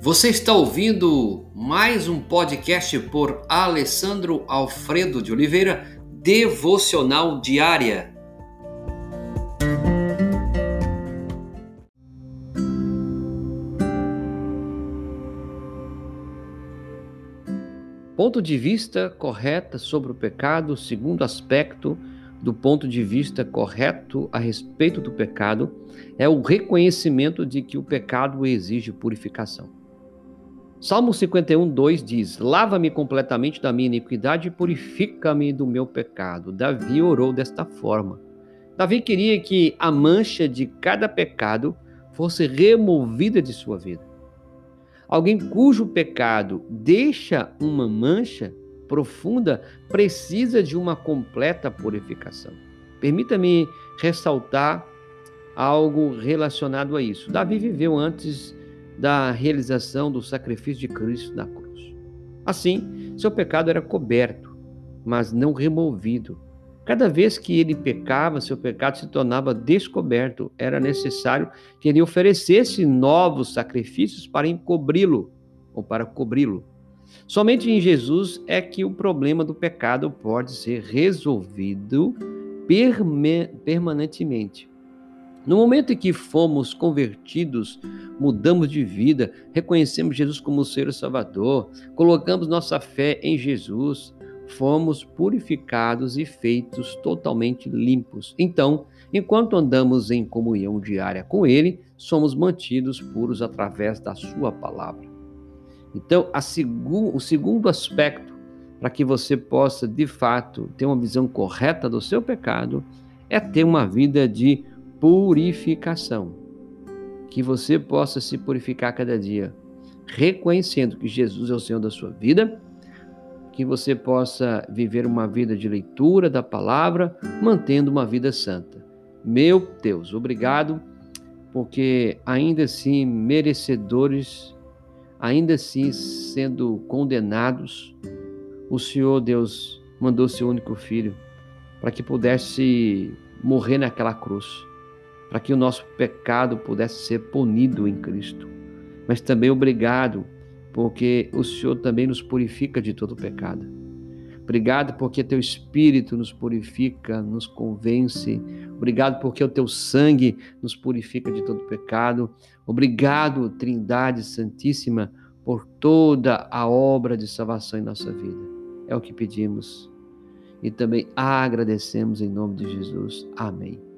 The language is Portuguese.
Você está ouvindo mais um podcast por Alessandro Alfredo de Oliveira, Devocional Diária. Ponto de vista correta sobre o pecado, segundo aspecto do ponto de vista correto a respeito do pecado, é o reconhecimento de que o pecado exige purificação. Salmo 51, 2 diz: Lava-me completamente da minha iniquidade e purifica-me do meu pecado. Davi orou desta forma. Davi queria que a mancha de cada pecado fosse removida de sua vida. Alguém cujo pecado deixa uma mancha profunda precisa de uma completa purificação. Permita-me ressaltar algo relacionado a isso. Davi viveu antes da realização do sacrifício de Cristo na cruz. Assim, seu pecado era coberto, mas não removido. Cada vez que ele pecava, seu pecado se tornava descoberto. Era necessário que ele oferecesse novos sacrifícios para encobri-lo ou para cobri-lo. Somente em Jesus é que o problema do pecado pode ser resolvido permanentemente. No momento em que fomos convertidos, mudamos de vida, reconhecemos Jesus como o Senhor Salvador, colocamos nossa fé em Jesus, fomos purificados e feitos totalmente limpos. Então, enquanto andamos em comunhão diária com Ele, somos mantidos puros através da Sua palavra. Então, segu o segundo aspecto para que você possa, de fato, ter uma visão correta do seu pecado é ter uma vida de purificação. Que você possa se purificar cada dia, reconhecendo que Jesus é o Senhor da sua vida, que você possa viver uma vida de leitura da palavra, mantendo uma vida santa. Meu Deus, obrigado, porque ainda assim merecedores ainda assim sendo condenados, o Senhor Deus mandou seu único filho para que pudesse morrer naquela cruz, para que o nosso pecado pudesse ser punido em Cristo. Mas também obrigado, porque o Senhor também nos purifica de todo pecado. Obrigado porque teu Espírito nos purifica, nos convence. Obrigado porque o teu sangue nos purifica de todo pecado. Obrigado, Trindade Santíssima, por toda a obra de salvação em nossa vida. É o que pedimos e também agradecemos em nome de Jesus. Amém.